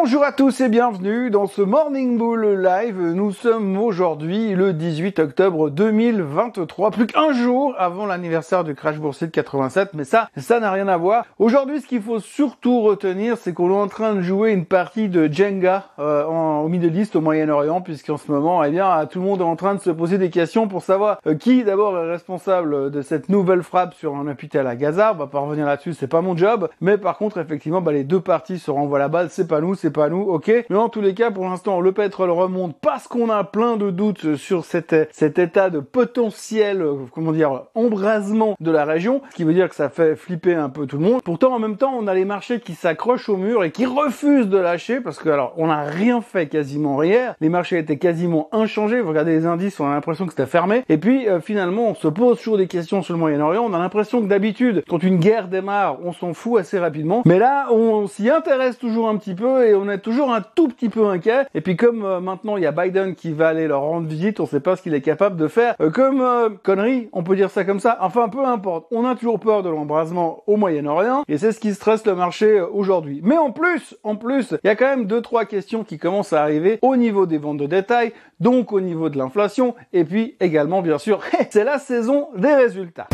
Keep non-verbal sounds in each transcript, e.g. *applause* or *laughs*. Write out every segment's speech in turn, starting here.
Bonjour à tous et bienvenue dans ce Morning Bull Live. Nous sommes aujourd'hui le 18 octobre 2023, plus qu'un jour avant l'anniversaire du crash boursier de 87, mais ça, ça n'a rien à voir. Aujourd'hui, ce qu'il faut surtout retenir, c'est qu'on est en train de jouer une partie de Jenga euh, en, au Middle East, au Moyen-Orient, puisqu'en ce moment, eh bien, tout le monde est en train de se poser des questions pour savoir euh, qui d'abord est responsable de cette nouvelle frappe sur un hôpital à Gaza. On va pas revenir là-dessus, c'est pas mon job, mais par contre, effectivement, bah, les deux parties se renvoient la balle, c'est pas nous, pas nous, ok. Mais en tous les cas, pour l'instant, le pétrole remonte parce qu'on a plein de doutes sur cet, cet état de potentiel, euh, comment dire, embrasement de la région, ce qui veut dire que ça fait flipper un peu tout le monde. Pourtant, en même temps, on a les marchés qui s'accrochent au mur et qui refusent de lâcher parce que, alors, on n'a rien fait quasiment hier. Les marchés étaient quasiment inchangés. Vous regardez les indices, on a l'impression que c'était fermé. Et puis, euh, finalement, on se pose toujours des questions sur le Moyen-Orient. On a l'impression que d'habitude, quand une guerre démarre, on s'en fout assez rapidement. Mais là, on s'y intéresse toujours un petit peu et on est toujours un tout petit peu inquiet. Et puis comme euh, maintenant il y a Biden qui va aller leur rendre visite, on sait pas ce qu'il est capable de faire. Euh, comme euh, connerie, on peut dire ça comme ça. Enfin, peu importe. On a toujours peur de l'embrasement au Moyen-Orient et c'est ce qui stresse le marché aujourd'hui. Mais en plus, en plus, il y a quand même deux trois questions qui commencent à arriver au niveau des ventes de détail, donc au niveau de l'inflation et puis également bien sûr, *laughs* c'est la saison des résultats.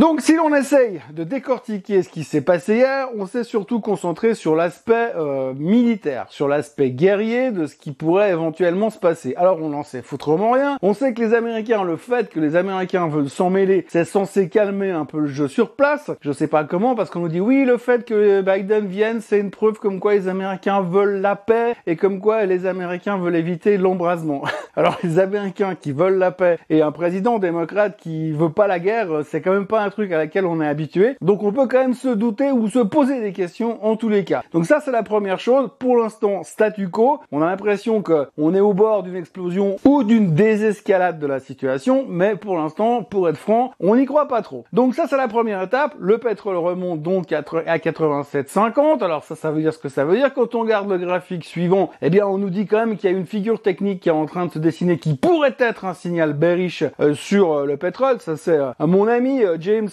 Donc si l'on essaye de décortiquer ce qui s'est passé hier, on s'est surtout concentré sur l'aspect euh, militaire, sur l'aspect guerrier de ce qui pourrait éventuellement se passer. Alors on n'en sait foutrement rien. On sait que les Américains, le fait que les Américains veulent s'en mêler, c'est censé calmer un peu le jeu sur place. Je sais pas comment, parce qu'on nous dit oui, le fait que Biden vienne, c'est une preuve comme quoi les Américains veulent la paix et comme quoi les Américains veulent éviter l'embrasement. *laughs* Alors les Américains qui veulent la paix et un président démocrate qui veut pas la guerre, c'est quand même pas un truc à laquelle on est habitué. Donc on peut quand même se douter ou se poser des questions en tous les cas. Donc ça c'est la première chose. Pour l'instant, statu quo. On a l'impression que on est au bord d'une explosion ou d'une désescalade de la situation, mais pour l'instant, pour être franc, on n'y croit pas trop. Donc ça c'est la première étape. Le pétrole remonte donc à 87,50. Alors ça, ça veut dire ce que ça veut dire. Quand on regarde le graphique suivant, eh bien on nous dit quand même qu'il y a une figure technique qui est en train de se dessiner qui pourrait être un signal bearish euh, sur euh, le pétrole. Ça c'est euh, mon ami James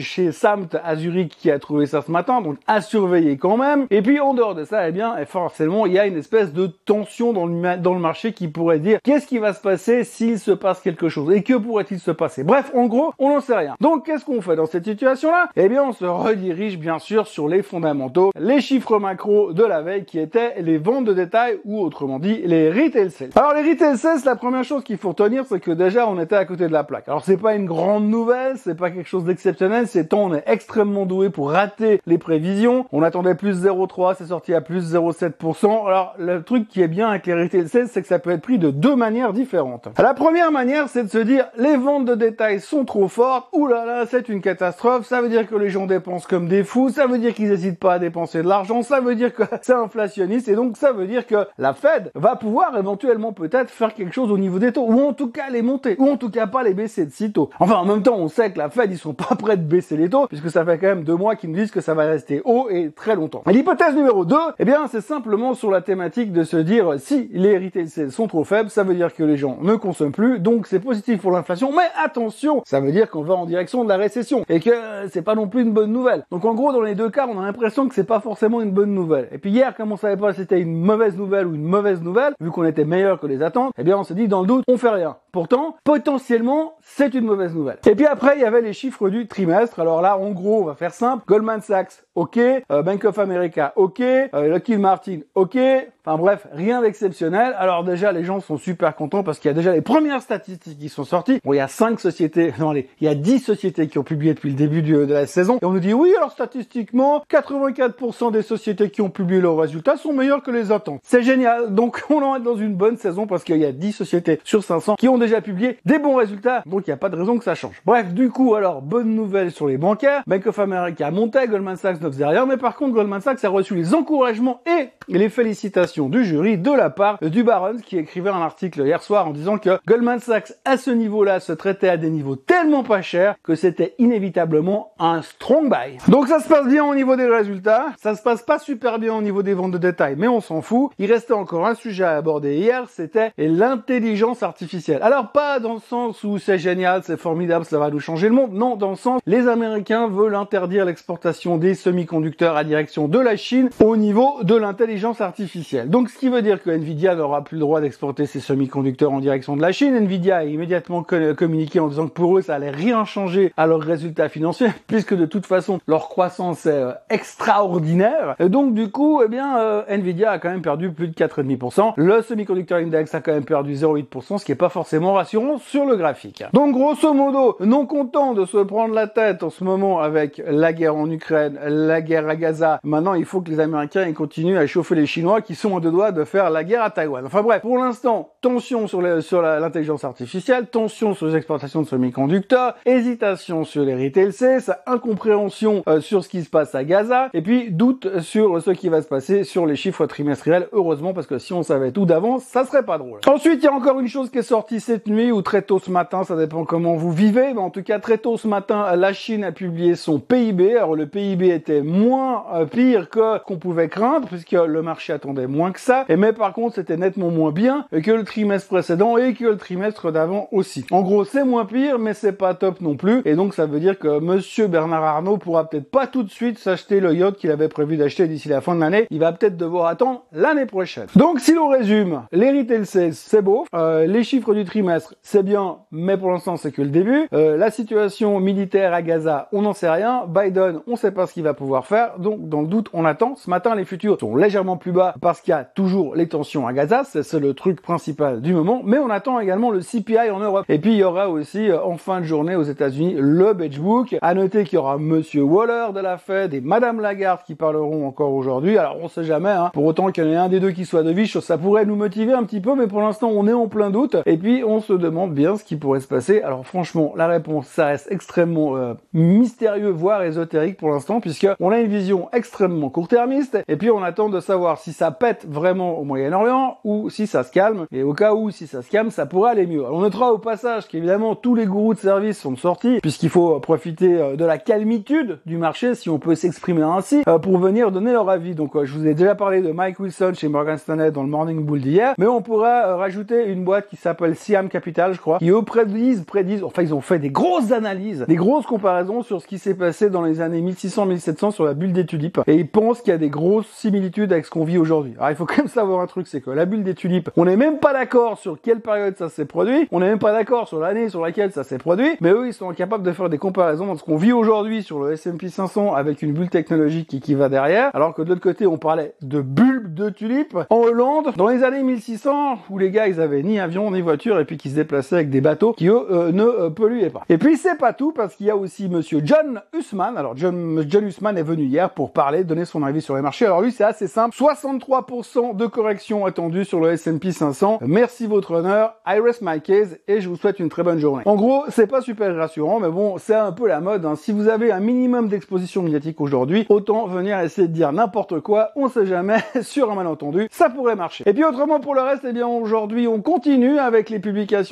chez Samt à Zurich qui a trouvé ça ce matin, donc à surveiller quand même. Et puis en dehors de ça, eh bien, forcément, il y a une espèce de tension dans le, dans le marché qui pourrait dire qu'est-ce qui va se passer s'il se passe quelque chose? Et que pourrait-il se passer? Bref, en gros, on n'en sait rien. Donc qu'est-ce qu'on fait dans cette situation-là? Eh bien, on se redirige bien sûr sur les fondamentaux, les chiffres macro de la veille qui étaient les ventes de détail ou autrement dit les retail sales. Alors les retail sales, la première chose qu'il faut retenir, c'est que déjà on était à côté de la plaque. Alors c'est pas une grande nouvelle, c'est pas quelque chose d'exceptionnel, c'est tant on est extrêmement doué pour rater les prévisions. On attendait plus 0,3, c'est sorti à plus 0,7%. Alors le truc qui est bien avec les retail sales, c'est que ça peut être pris de deux manières différentes. La première manière, c'est de se dire les ventes de détail sont trop fortes, oulala, là là, c'est une catastrophe, ça veut dire que les gens dépensent comme des fous, ça veut dire qu'ils n'hésitent pas à dépenser de l'argent, ça veut dire que *laughs* c'est inflationniste et donc ça veut dire que la Fed va pouvoir éventuellement peut-être faire quelque chose au niveau des taux, ou en tout cas les monter, ou en tout cas pas les baisser de sitôt. Enfin en même temps, on sait que la Fed, ils sont pas *laughs* prêts de baisser les taux, puisque ça fait quand même deux mois qu'ils nous disent que ça va rester haut et très longtemps. L'hypothèse numéro 2, eh bien, c'est simplement sur la thématique de se dire si les retail sont trop faibles, ça veut dire que les gens ne consomment plus, donc c'est positif pour l'inflation, mais attention, ça veut dire qu'on va en direction de la récession et que c'est pas non plus une bonne nouvelle. Donc en gros, dans les deux cas, on a l'impression que c'est pas forcément une bonne nouvelle. Et puis hier, comme on savait pas si c'était une mauvaise nouvelle ou une mauvaise nouvelle, vu qu'on était meilleur que les attentes, eh bien, on s'est dit dans le doute, on fait rien. Pourtant, potentiellement, c'est une mauvaise nouvelle. Et puis après, il y avait les chiffres du trimestre. Alors là, en gros, on va faire simple. Goldman Sachs, ok. Euh, Bank of America, ok. Euh, Lockheed Martin, ok. Enfin bref, rien d'exceptionnel. Alors déjà, les gens sont super contents parce qu'il y a déjà les premières statistiques qui sont sorties. Bon, il y a cinq sociétés, *laughs* non, allez, il y a 10 sociétés qui ont publié depuis le début de la saison. Et on nous dit, oui, alors statistiquement, 84% des sociétés qui ont publié leurs résultats sont meilleures que les attentes. C'est génial. Donc, *laughs* on en est dans une bonne saison parce qu'il y a 10 sociétés sur 500 qui ont déjà publié des bons résultats. Donc, il n'y a pas de raison que ça change. Bref, du coup, alors, bonne nouvelle sur les bancaires. Bank of America montait, Goldman Sachs ne faisait rien. Mais par contre, Goldman Sachs a reçu les encouragements et les félicitations du jury de la part du Barons qui écrivait un article hier soir en disant que Goldman Sachs à ce niveau-là se traitait à des niveaux tellement pas chers que c'était inévitablement un strong buy. Donc ça se passe bien au niveau des résultats, ça se passe pas super bien au niveau des ventes de détail, mais on s'en fout. Il restait encore un sujet à aborder hier, c'était l'intelligence artificielle. Alors pas dans le sens où c'est génial, c'est formidable, ça va nous changer le monde. Non, dans le sens les Américains veulent interdire l'exportation des semi-conducteurs à direction de la Chine au niveau de l'intelligence artificielle. Donc ce qui veut dire que Nvidia n'aura plus le droit d'exporter ses semi-conducteurs en direction de la Chine. Nvidia a immédiatement communiqué en disant que pour eux ça allait rien changer à leurs résultats financiers *laughs* puisque de toute façon leur croissance est euh, extraordinaire. Et donc du coup, eh bien euh, Nvidia a quand même perdu plus de 4,5%. Le semi-conducteur index a quand même perdu 0,8%, ce qui est pas forcément rassurant sur le graphique. Donc grosso modo, non content de se prendre la tête en ce moment avec la guerre en Ukraine, la guerre à Gaza, maintenant il faut que les Américains ils continuent à chauffer les Chinois qui sont en deux doigts de faire la guerre à Taïwan. Enfin bref, pour l'instant, tension sur, l'intelligence artificielle, tension sur les exportations de semi-conducteurs, hésitation sur les retail sales, incompréhension euh, sur ce qui se passe à Gaza, et puis doute sur ce qui va se passer sur les chiffres trimestriels, heureusement parce que si on savait tout d'avance, ça serait pas drôle. Ensuite, il y a encore une chose qui est sortie cette nuit ou très tôt ce matin, ça dépend comment vous vivez, mais en tout cas très tôt ce matin, la Chine a publié son PIB. Alors le PIB était moins euh, pire que qu'on pouvait craindre puisque le marché attendait moins que ça, et mais par contre c'était nettement moins bien que le trimestre précédent et que le trimestre d'avant aussi. En gros, c'est moins pire, mais c'est pas top non plus, et donc ça veut dire que Monsieur Bernard Arnault pourra peut-être pas tout de suite s'acheter le yacht qu'il avait prévu d'acheter d'ici la fin de l'année. Il va peut-être devoir attendre l'année prochaine. Donc si l'on résume, les retail sales c'est beau, euh, les chiffres du trimestre c'est bien, mais pour l'instant c'est que le début. Euh, la situation militaire à Gaza, on n'en sait rien. Biden, on sait pas ce qu'il va pouvoir faire, donc dans le doute on attend. Ce matin les futurs sont légèrement plus bas parce qu'il y a toujours les tensions à Gaza, c'est le truc principal du moment, mais on attend également le CPI en Europe. Et puis il y aura aussi euh, en fin de journée aux États-Unis le Book. À noter qu'il y aura Monsieur Waller de la Fed et Madame Lagarde qui parleront encore aujourd'hui. Alors on sait jamais, hein. pour autant qu'il y en ait un des deux qui soit de Viche, ça pourrait nous motiver un petit peu, mais pour l'instant on est en plein doute. Et puis on se demande bien ce qui pourrait se passer. Alors franchement, la réponse, ça reste extrêmement euh, mystérieux, voire ésotérique pour l'instant, puisque on a une vision extrêmement court-termiste. Et puis on attend de savoir si ça pète vraiment au Moyen-Orient ou si ça se calme. Et au cas où, si ça se calme, ça pourrait aller mieux. on notera au passage qu'évidemment tous les gourous de service sont sortis, puisqu'il faut profiter euh, de la calmitude du marché, si on peut s'exprimer ainsi, euh, pour venir donner leur avis. Donc je vous ai déjà parlé de Mike Wilson chez Morgan Stanley dans le Morning Bull d'hier, mais on pourrait rajouter une boîte qui s'appelle Siam Capital, je crois, qui eux prédisent, prédisent, enfin ils ont fait des grosses analyses, des grosses comparaisons sur ce qui s'est passé dans les années 1600-1700 sur la bulle des tulipes, et ils pensent qu'il y a des grosses similitudes avec ce qu'on vit aujourd'hui. Alors il faut *laughs* quand même savoir un truc, c'est que la bulle des tulipes, on n'est même pas d'accord sur quelle période ça s'est produit, on n'est même pas d'accord sur l'année sur laquelle ça s'est produit, mais eux ils sont capables de faire des comparaisons entre ce qu'on vit aujourd'hui sur le S&P 500 avec une bulle technologique qui, va derrière, alors que de l'autre côté on parlait de bulbes de tulipes en Hollande dans les années 1600 où les gars ils avaient ni avion ni voiture et puis qui se déplaçaient avec des bateaux qui eux euh, ne euh, polluaient pas. Et puis c'est pas tout parce qu'il y a aussi monsieur John Hussman. Alors John, John Hussman est venu hier pour parler, donner son avis sur les marchés. Alors lui c'est assez simple, 63% de correction attendue sur le S&P 500. Merci votre honneur, I rest my case et je vous souhaite une très bonne journée. En gros, c'est pas super rassurant, mais bon, c'est un peu la mode. Hein. Si vous avez un minimum d'exposition médiatique aujourd'hui, autant venir essayer de dire n'importe quoi, on sait jamais, *laughs* sur un malentendu, ça pourrait marcher. Et puis autrement pour le reste, eh bien aujourd'hui on continue avec les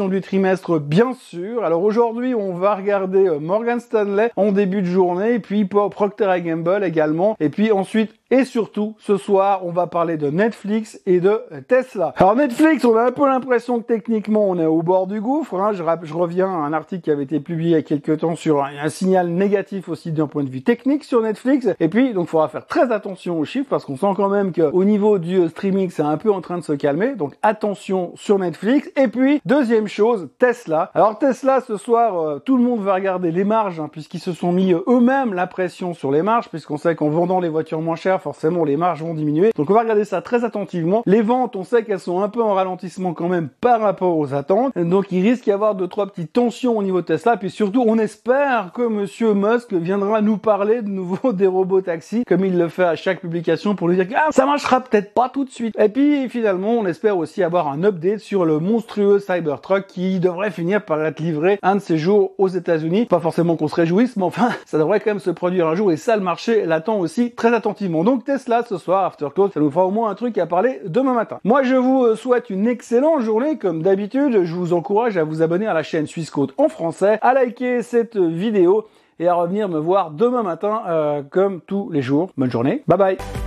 du trimestre, bien sûr. Alors aujourd'hui on va regarder euh, Morgan Stanley en début de journée, puis Procter Gamble également, et puis ensuite et surtout, ce soir, on va parler de Netflix et de Tesla. Alors Netflix, on a un peu l'impression que techniquement, on est au bord du gouffre. Hein. Je, reviens à un article qui avait été publié il y a quelques temps sur un, un signal négatif aussi d'un point de vue technique sur Netflix. Et puis, donc, il faudra faire très attention aux chiffres parce qu'on sent quand même qu'au niveau du euh, streaming, c'est un peu en train de se calmer. Donc, attention sur Netflix. Et puis, deuxième chose, Tesla. Alors Tesla, ce soir, euh, tout le monde va regarder les marges hein, puisqu'ils se sont mis euh, eux-mêmes la pression sur les marges puisqu'on sait qu'en vendant les voitures moins chères, forcément les marges vont diminuer. Donc on va regarder ça très attentivement. Les ventes, on sait qu'elles sont un peu en ralentissement quand même par rapport aux attentes. Donc il risque d'y avoir deux trois petites tensions au niveau de Tesla. Puis surtout, on espère que Monsieur Musk viendra nous parler de nouveau *laughs* des robots taxis, comme il le fait à chaque publication pour nous dire que ah, ça marchera peut-être pas tout de suite. Et puis finalement, on espère aussi avoir un update sur le monstrueux Cybertruck qui devrait finir par être livré un de ces jours aux États-Unis. Pas forcément qu'on se réjouisse, mais enfin, *laughs* ça devrait quand même se produire un jour et ça, le marché l'attend aussi très attentivement. Donc Tesla ce soir, After. Ça nous fera au moins un truc à parler demain matin. Moi, je vous euh, souhaite une excellente journée. Comme d'habitude, je vous encourage à vous abonner à la chaîne Suisse Côte en français, à liker cette vidéo et à revenir me voir demain matin euh, comme tous les jours. Bonne journée. Bye bye.